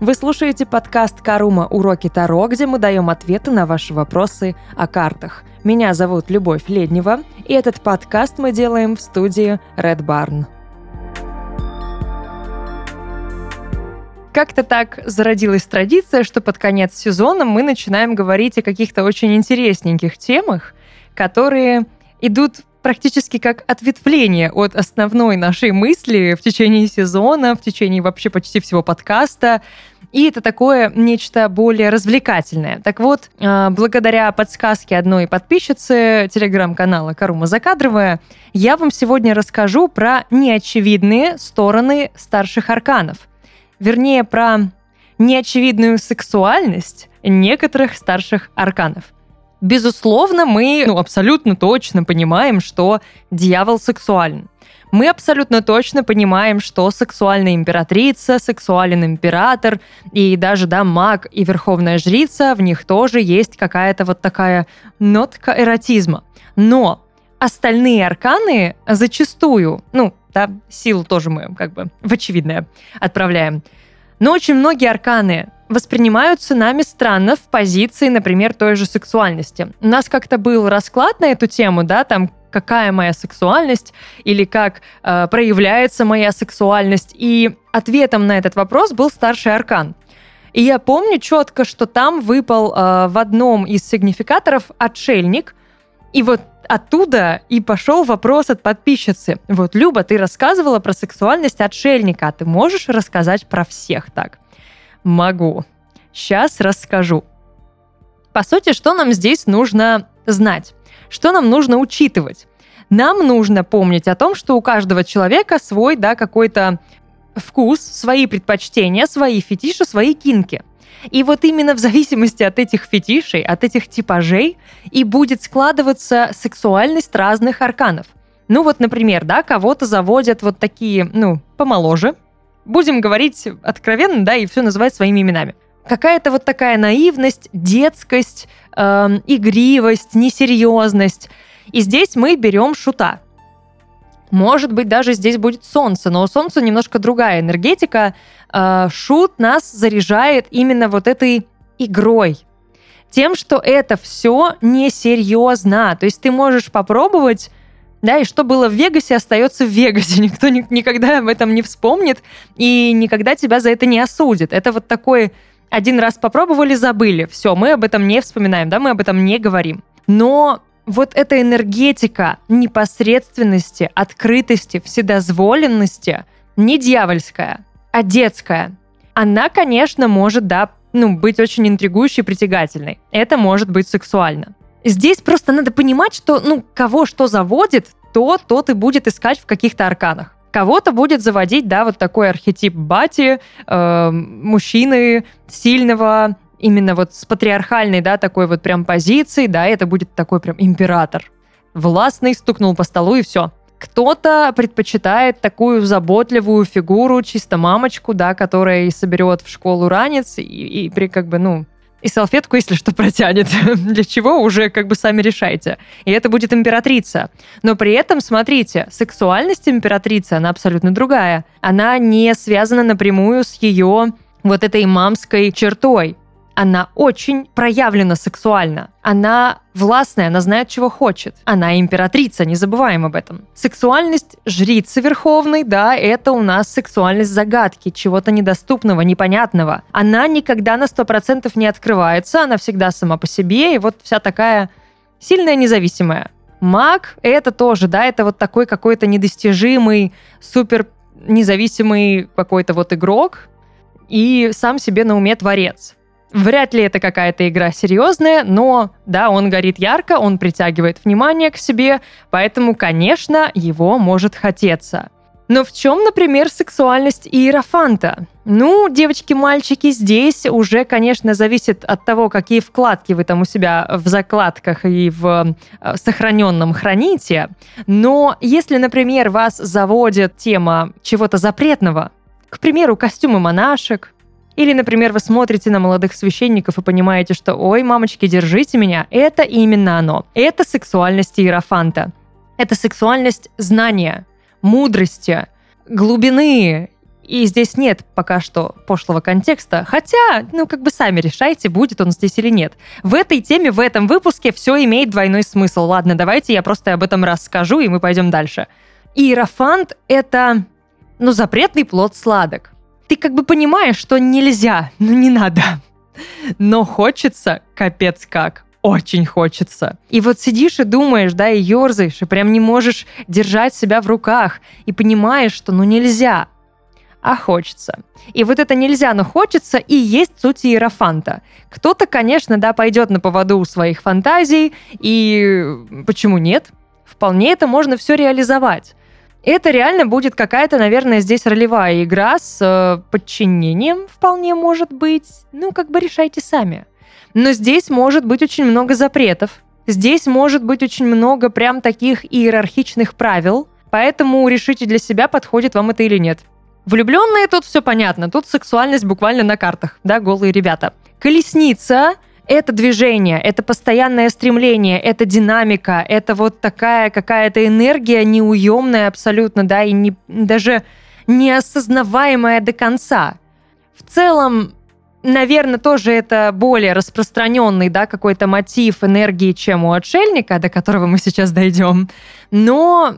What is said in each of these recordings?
Вы слушаете подкаст «Карума. Уроки Таро», где мы даем ответы на ваши вопросы о картах. Меня зовут Любовь Леднева, и этот подкаст мы делаем в студии Red Barn. Как-то так зародилась традиция, что под конец сезона мы начинаем говорить о каких-то очень интересненьких темах, которые идут практически как ответвление от основной нашей мысли в течение сезона, в течение вообще почти всего подкаста. И это такое нечто более развлекательное. Так вот, а, благодаря подсказке одной подписчицы телеграм-канала Карума Закадровая, я вам сегодня расскажу про неочевидные стороны старших арканов. Вернее, про неочевидную сексуальность некоторых старших арканов – Безусловно, мы ну, абсолютно точно понимаем, что дьявол сексуален. Мы абсолютно точно понимаем, что сексуальная императрица, сексуален император и даже, да, маг и верховная жрица, в них тоже есть какая-то вот такая нотка эротизма. Но остальные арканы зачастую, ну, да, силу тоже мы как бы в очевидное отправляем. Но очень многие арканы воспринимаются нами странно в позиции, например, той же сексуальности. У нас как-то был расклад на эту тему, да, там какая моя сексуальность или как э, проявляется моя сексуальность. И ответом на этот вопрос был старший аркан. И я помню четко, что там выпал э, в одном из сигнификаторов отшельник. И вот оттуда и пошел вопрос от подписчицы. Вот, Люба, ты рассказывала про сексуальность отшельника, а ты можешь рассказать про всех так? Могу. Сейчас расскажу. По сути, что нам здесь нужно знать? Что нам нужно учитывать? Нам нужно помнить о том, что у каждого человека свой, да, какой-то вкус, свои предпочтения, свои фетиши, свои кинки. И вот именно в зависимости от этих фетишей, от этих типажей и будет складываться сексуальность разных арканов. Ну вот, например, да, кого-то заводят вот такие, ну, помоложе, будем говорить откровенно, да, и все называть своими именами. Какая-то вот такая наивность, детскость, э, игривость, несерьезность. И здесь мы берем шута. Может быть, даже здесь будет солнце, но у солнца немножко другая энергетика. Э, шут нас заряжает именно вот этой игрой, тем, что это все несерьезно. То есть ты можешь попробовать да, и что было в Вегасе, остается в Вегасе. Никто ни, никогда об этом не вспомнит и никогда тебя за это не осудит. Это вот такой один раз попробовали, забыли. Все, мы об этом не вспоминаем, да, мы об этом не говорим. Но вот эта энергетика непосредственности, открытости, вседозволенности не дьявольская, а детская. Она, конечно, может, да, ну, быть очень интригующей притягательной. Это может быть сексуально. Здесь просто надо понимать, что, ну, кого что заводит, то тот и будет искать в каких-то арканах. Кого-то будет заводить, да, вот такой архетип бати, э, мужчины сильного, именно вот с патриархальной, да, такой вот прям позиции, да, это будет такой прям император. Властный, стукнул по столу и все. Кто-то предпочитает такую заботливую фигуру, чисто мамочку, да, которая и соберет в школу ранец и, и при как бы, ну, и салфетку, если что, протянет. Для чего уже как бы сами решайте. И это будет императрица. Но при этом, смотрите, сексуальность императрицы, она абсолютно другая. Она не связана напрямую с ее вот этой мамской чертой она очень проявлена сексуально. Она властная, она знает, чего хочет. Она императрица, не забываем об этом. Сексуальность жрицы верховной, да, это у нас сексуальность загадки, чего-то недоступного, непонятного. Она никогда на 100% не открывается, она всегда сама по себе, и вот вся такая сильная независимая. Маг — это тоже, да, это вот такой какой-то недостижимый, супер независимый какой-то вот игрок и сам себе на уме творец. Вряд ли это какая-то игра серьезная, но да, он горит ярко, он притягивает внимание к себе, поэтому, конечно, его может хотеться. Но в чем, например, сексуальность Иерофанта? Ну, девочки-мальчики, здесь уже, конечно, зависит от того, какие вкладки вы там у себя в закладках и в э, сохраненном храните. Но если, например, вас заводит тема чего-то запретного, к примеру, костюмы монашек, или, например, вы смотрите на молодых священников и понимаете, что «Ой, мамочки, держите меня». Это именно оно. Это сексуальность Иерофанта. Это сексуальность знания, мудрости, глубины и здесь нет пока что пошлого контекста, хотя, ну, как бы сами решайте, будет он здесь или нет. В этой теме, в этом выпуске все имеет двойной смысл. Ладно, давайте я просто об этом расскажу, и мы пойдем дальше. Иерофант — это, ну, запретный плод сладок. Ты как бы понимаешь, что нельзя, ну не надо. Но хочется капец как очень хочется. И вот сидишь и думаешь, да, и ерзаешь, и прям не можешь держать себя в руках, и понимаешь, что ну нельзя, а хочется. И вот это нельзя, но хочется, и есть суть иерофанта. Кто-то, конечно, да, пойдет на поводу у своих фантазий, и почему нет? Вполне это можно все реализовать. Это реально будет какая-то, наверное, здесь ролевая игра с э, подчинением, вполне может быть. Ну, как бы решайте сами. Но здесь может быть очень много запретов. Здесь может быть очень много прям таких иерархичных правил. Поэтому решите для себя, подходит вам это или нет. Влюбленные тут все понятно. Тут сексуальность буквально на картах, да, голые ребята. Колесница это движение, это постоянное стремление, это динамика, это вот такая какая-то энергия неуемная абсолютно, да, и не, даже неосознаваемая до конца. В целом, наверное, тоже это более распространенный, да, какой-то мотив энергии, чем у отшельника, до которого мы сейчас дойдем. Но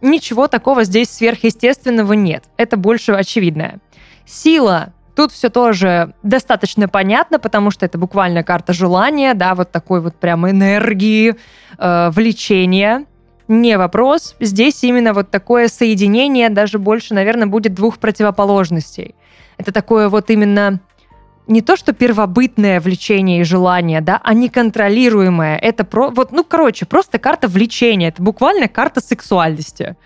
ничего такого здесь сверхъестественного нет. Это больше очевидное. Сила Тут все тоже достаточно понятно, потому что это буквально карта желания, да, вот такой вот прям энергии, э, влечения. Не вопрос. Здесь именно вот такое соединение, даже больше, наверное, будет двух противоположностей. Это такое вот именно не то, что первобытное влечение и желание, да, а неконтролируемое. Это про, вот, ну, короче, просто карта влечения. Это буквально карта сексуальности.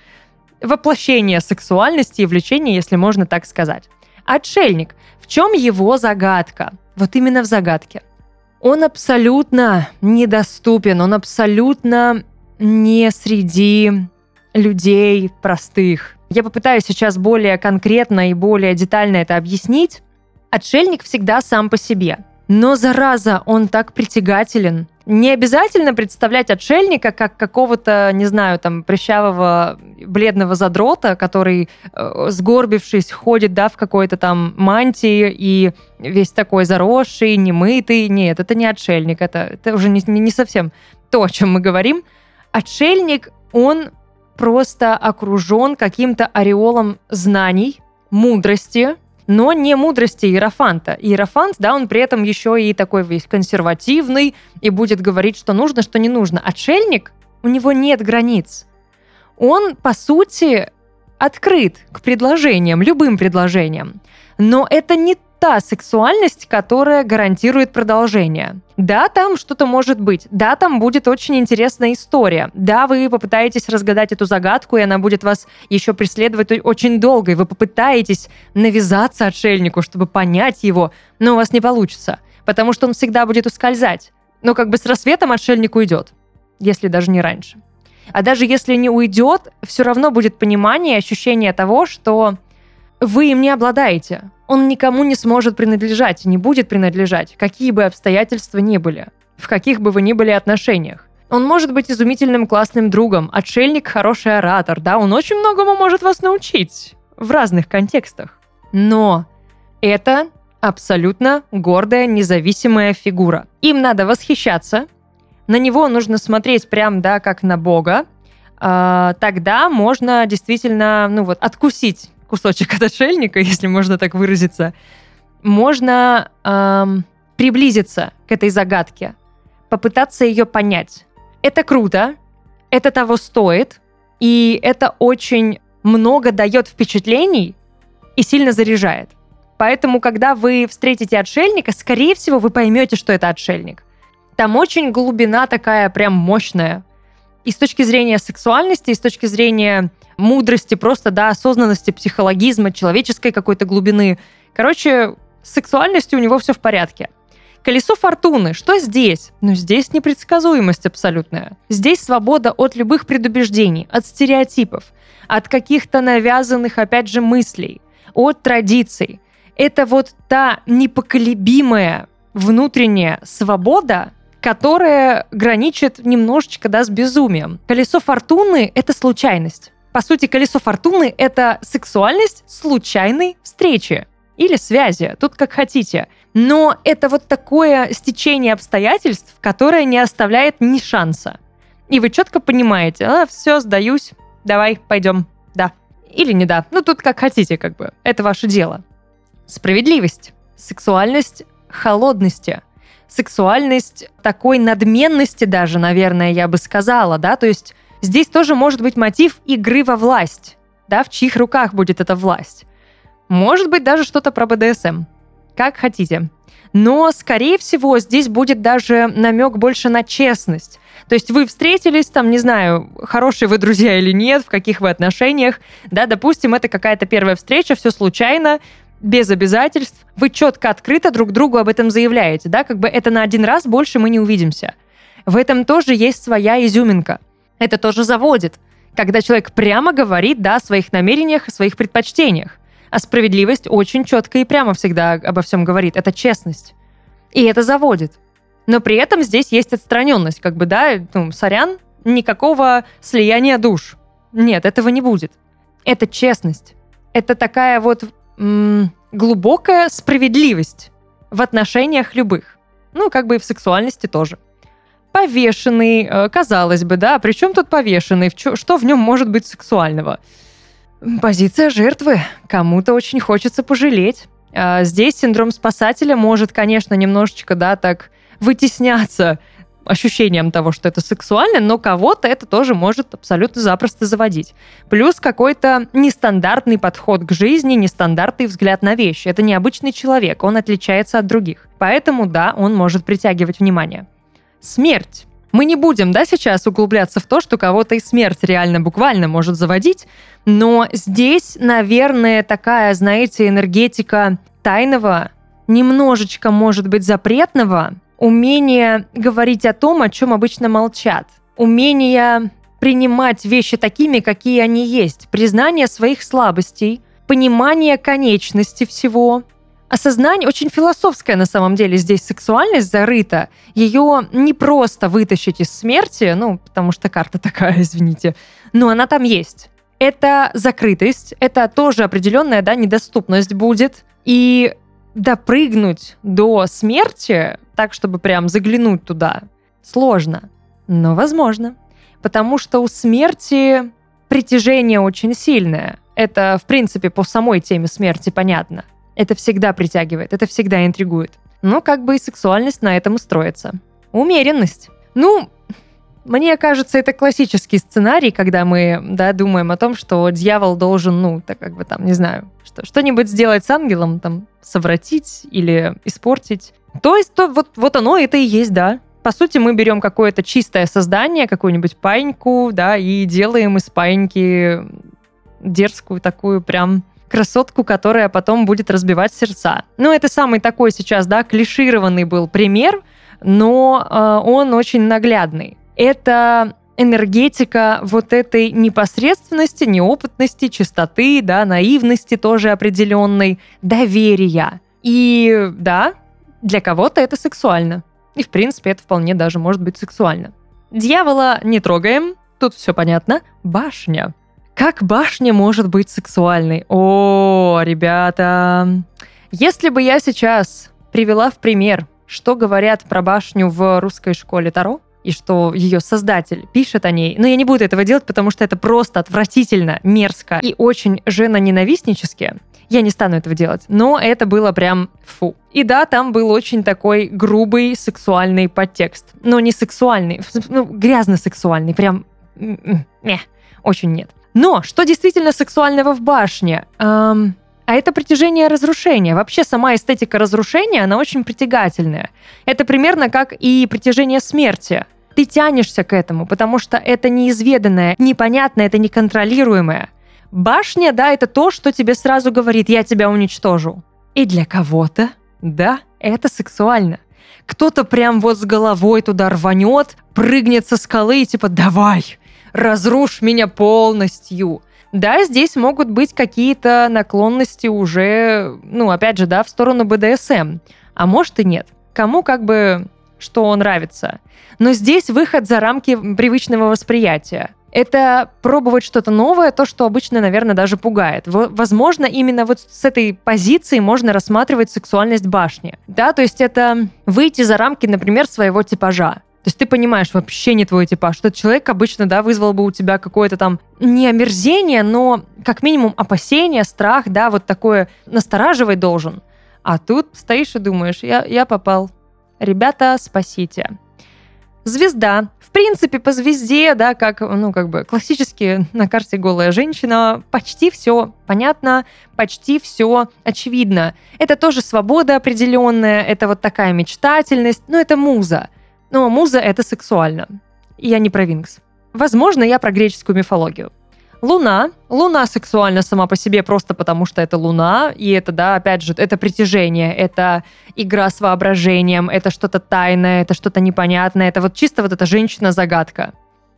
Воплощение сексуальности и влечения, если можно так сказать. Отшельник. В чем его загадка? Вот именно в загадке. Он абсолютно недоступен, он абсолютно не среди людей простых. Я попытаюсь сейчас более конкретно и более детально это объяснить. Отшельник всегда сам по себе. Но, зараза, он так притягателен. Не обязательно представлять отшельника как какого-то, не знаю, там, прыщавого бледного задрота, который, э, сгорбившись, ходит, да, в какой-то там мантии и весь такой заросший, немытый. Нет, это не отшельник, это, это уже не, не совсем то, о чем мы говорим. Отшельник, он просто окружен каким-то ореолом знаний, мудрости, но не мудрости Иерофанта. Иерофант, да, он при этом еще и такой весь консервативный и будет говорить, что нужно, что не нужно. Отшельник, у него нет границ. Он, по сути, открыт к предложениям, любым предложениям. Но это не та сексуальность, которая гарантирует продолжение. Да, там что-то может быть. Да, там будет очень интересная история. Да, вы попытаетесь разгадать эту загадку, и она будет вас еще преследовать очень долго, и вы попытаетесь навязаться отшельнику, чтобы понять его, но у вас не получится, потому что он всегда будет ускользать. Но как бы с рассветом отшельник уйдет, если даже не раньше. А даже если не уйдет, все равно будет понимание, ощущение того, что вы им не обладаете. Он никому не сможет принадлежать, не будет принадлежать, какие бы обстоятельства ни были, в каких бы вы ни были отношениях. Он может быть изумительным классным другом, отшельник, хороший оратор, да, он очень многому может вас научить в разных контекстах. Но это абсолютно гордая, независимая фигура. Им надо восхищаться, на него нужно смотреть прям, да, как на Бога, а, тогда можно действительно, ну вот, откусить кусочек от отшельника, если можно так выразиться, можно эм, приблизиться к этой загадке, попытаться ее понять. Это круто, это того стоит, и это очень много дает впечатлений и сильно заряжает. Поэтому, когда вы встретите отшельника, скорее всего, вы поймете, что это отшельник. Там очень глубина такая прям мощная. И с точки зрения сексуальности, и с точки зрения мудрости, просто, да, осознанности, психологизма, человеческой какой-то глубины. Короче, с сексуальностью у него все в порядке. Колесо фортуны. Что здесь? Ну, здесь непредсказуемость абсолютная. Здесь свобода от любых предубеждений, от стереотипов, от каких-то навязанных, опять же, мыслей, от традиций. Это вот та непоколебимая внутренняя свобода, которая граничит немножечко да, с безумием. Колесо фортуны — это случайность. По сути, колесо фортуны — это сексуальность случайной встречи или связи, тут как хотите. Но это вот такое стечение обстоятельств, которое не оставляет ни шанса. И вы четко понимаете, а, все, сдаюсь, давай, пойдем, да. Или не да, ну тут как хотите, как бы, это ваше дело. Справедливость, сексуальность холодности, сексуальность такой надменности даже, наверное, я бы сказала, да, то есть здесь тоже может быть мотив игры во власть, да, в чьих руках будет эта власть. Может быть даже что-то про БДСМ. Как хотите. Но, скорее всего, здесь будет даже намек больше на честность. То есть вы встретились, там, не знаю, хорошие вы друзья или нет, в каких вы отношениях, да, допустим, это какая-то первая встреча, все случайно, без обязательств, вы четко, открыто друг другу об этом заявляете, да, как бы это на один раз больше мы не увидимся. В этом тоже есть своя изюминка. Это тоже заводит, когда человек прямо говорит, да, о своих намерениях, о своих предпочтениях. А справедливость очень четко и прямо всегда обо всем говорит. Это честность. И это заводит. Но при этом здесь есть отстраненность. Как бы, да, ну, сорян, никакого слияния душ. Нет, этого не будет. Это честность. Это такая вот м- глубокая справедливость в отношениях любых. Ну, как бы и в сексуальности тоже. Повешенный, э, казалось бы, да, причем тут повешенный, что в нем может быть сексуального? Позиция жертвы. Кому-то очень хочется пожалеть. А здесь синдром спасателя может, конечно, немножечко, да, так вытесняться ощущением того, что это сексуально, но кого-то это тоже может абсолютно запросто заводить. Плюс какой-то нестандартный подход к жизни, нестандартный взгляд на вещи. Это необычный человек, он отличается от других. Поэтому, да, он может притягивать внимание. Смерть. Мы не будем, да, сейчас углубляться в то, что кого-то и смерть реально буквально может заводить, но здесь, наверное, такая, знаете, энергетика тайного, немножечко, может быть, запретного, умение говорить о том, о чем обычно молчат, умение принимать вещи такими, какие они есть, признание своих слабостей, понимание конечности всего, осознание, очень философская на самом деле здесь сексуальность зарыта. Ее не просто вытащить из смерти, ну, потому что карта такая, извините, но она там есть. Это закрытость, это тоже определенная, да, недоступность будет. И допрыгнуть до смерти, так, чтобы прям заглянуть туда, сложно, но возможно. Потому что у смерти притяжение очень сильное. Это, в принципе, по самой теме смерти понятно. Это всегда притягивает, это всегда интригует. Но как бы и сексуальность на этом и строится. Умеренность. Ну, мне кажется, это классический сценарий, когда мы да, думаем о том, что дьявол должен, ну, так как бы там, не знаю, что, что-нибудь сделать с ангелом, там, совратить или испортить. То есть то, вот, вот оно это и есть, да. По сути, мы берем какое-то чистое создание, какую-нибудь паиньку, да, и делаем из паиньки дерзкую такую прям красотку, которая потом будет разбивать сердца. Ну, это самый такой сейчас, да, клишированный был пример, но э, он очень наглядный это энергетика вот этой непосредственности, неопытности, чистоты, да, наивности тоже определенной, доверия. И да, для кого-то это сексуально. И, в принципе, это вполне даже может быть сексуально. Дьявола не трогаем, тут все понятно. Башня. Как башня может быть сексуальной? О, ребята, если бы я сейчас привела в пример, что говорят про башню в русской школе Таро, и что ее создатель пишет о ней. Но я не буду этого делать, потому что это просто отвратительно, мерзко и очень женоненавистнически. Я не стану этого делать. Но это было прям фу. И да, там был очень такой грубый сексуальный подтекст. Но не сексуальный, ну, грязно-сексуальный, прям... Не, очень нет. Но что действительно сексуального в башне? Эм, а это притяжение разрушения. Вообще сама эстетика разрушения, она очень притягательная. Это примерно как и притяжение смерти ты тянешься к этому, потому что это неизведанное, непонятное, это неконтролируемое. Башня, да, это то, что тебе сразу говорит, я тебя уничтожу. И для кого-то, да, это сексуально. Кто-то прям вот с головой туда рванет, прыгнет со скалы и типа «давай, разрушь меня полностью». Да, здесь могут быть какие-то наклонности уже, ну, опять же, да, в сторону БДСМ. А может и нет. Кому как бы что нравится. Но здесь выход за рамки привычного восприятия. это пробовать что-то новое, то, что обычно, наверное, даже пугает. Возможно, именно вот с этой позиции можно рассматривать сексуальность башни. Да, то есть это выйти за рамки, например, своего типажа. То есть ты понимаешь, вообще не твой типаж. Что человек обычно, да, вызвал бы у тебя какое-то там не омерзение, но как минимум опасение, страх, да, вот такое настораживать должен. А тут стоишь и думаешь, я, я попал. Ребята, спасите. Звезда. В принципе, по звезде, да, как, ну, как бы классически на карте голая женщина, почти все понятно, почти все очевидно. Это тоже свобода определенная, это вот такая мечтательность, но это муза. Но муза — это сексуально. Я не про Винкс. Возможно, я про греческую мифологию. Луна. Луна сексуальна сама по себе просто потому, что это Луна. И это, да, опять же, это притяжение, это игра с воображением, это что-то тайное, это что-то непонятное. Это вот чисто вот эта женщина-загадка.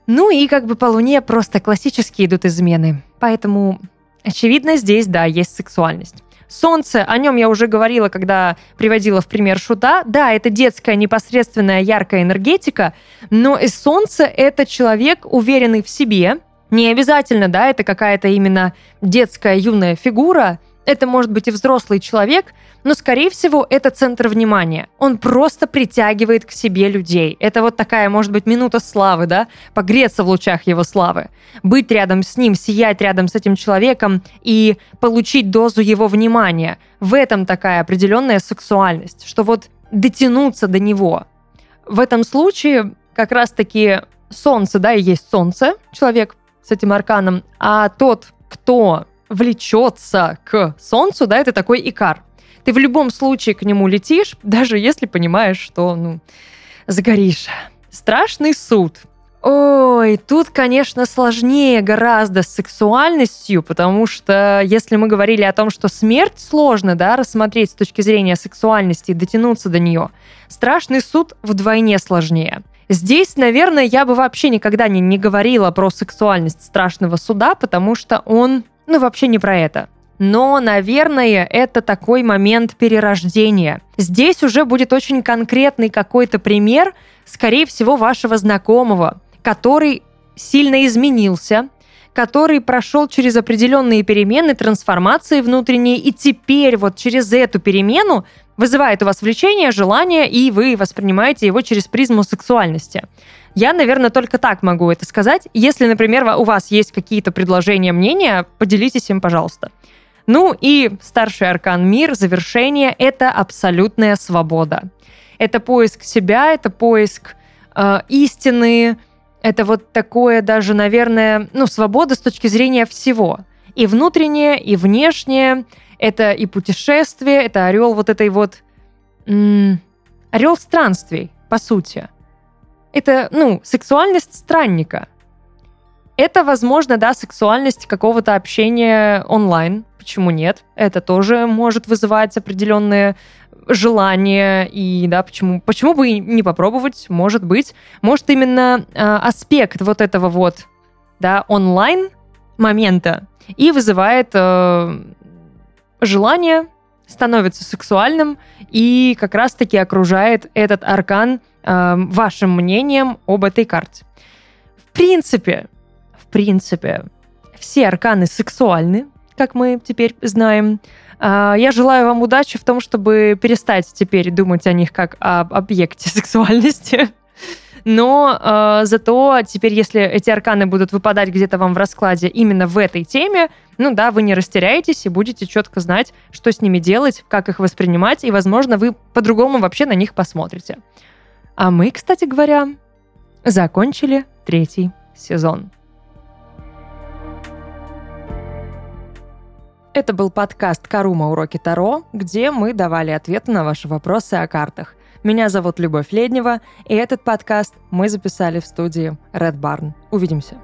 Ну и как бы по Луне просто классические идут измены. Поэтому, очевидно, здесь, да, есть сексуальность. Солнце, о нем я уже говорила, когда приводила в пример шута. Да, это детская непосредственная яркая энергетика, но и солнце — это человек, уверенный в себе, не обязательно, да, это какая-то именно детская юная фигура, это может быть и взрослый человек, но, скорее всего, это центр внимания. Он просто притягивает к себе людей. Это вот такая, может быть, минута славы, да? Погреться в лучах его славы. Быть рядом с ним, сиять рядом с этим человеком и получить дозу его внимания. В этом такая определенная сексуальность, что вот дотянуться до него. В этом случае как раз-таки солнце, да, и есть солнце, человек с этим арканом, а тот, кто влечется к Солнцу, да, это такой икар. Ты в любом случае к нему летишь, даже если понимаешь, что, ну, загоришь. Страшный суд. Ой, тут, конечно, сложнее гораздо с сексуальностью, потому что если мы говорили о том, что смерть сложно, да, рассмотреть с точки зрения сексуальности и дотянуться до нее, страшный суд вдвойне сложнее. Здесь, наверное, я бы вообще никогда не, не говорила про сексуальность страшного суда, потому что он, ну, вообще не про это. Но, наверное, это такой момент перерождения. Здесь уже будет очень конкретный какой-то пример, скорее всего, вашего знакомого, который сильно изменился, который прошел через определенные перемены, трансформации внутренние, и теперь вот через эту перемену вызывает у вас влечение, желание, и вы воспринимаете его через призму сексуальности. Я, наверное, только так могу это сказать. Если, например, у вас есть какие-то предложения, мнения, поделитесь им, пожалуйста. Ну и старший аркан мир, завершение — это абсолютная свобода. Это поиск себя, это поиск э, истины, это вот такое даже, наверное, ну, свобода с точки зрения всего. И внутреннее, и внешнее — это и путешествие, это орел вот этой вот... М- орел странствий, по сути. Это, ну, сексуальность странника. Это, возможно, да, сексуальность какого-то общения онлайн. Почему нет? Это тоже может вызывать определенные желания и да почему почему бы не попробовать может быть может именно э, аспект вот этого вот да онлайн момента и вызывает э, желание становится сексуальным и как раз-таки окружает этот аркан э, вашим мнением об этой карте. В принципе, в принципе, все арканы сексуальны, как мы теперь знаем. Э, я желаю вам удачи в том, чтобы перестать теперь думать о них как об объекте сексуальности. Но э, зато теперь, если эти арканы будут выпадать где-то вам в раскладе именно в этой теме, ну да, вы не растеряетесь и будете четко знать, что с ними делать, как их воспринимать, и, возможно, вы по-другому вообще на них посмотрите. А мы, кстати говоря, закончили третий сезон. Это был подкаст «Карума. Уроки Таро», где мы давали ответы на ваши вопросы о картах. Меня зовут Любовь Леднева, и этот подкаст мы записали в студии Red Barn. Увидимся.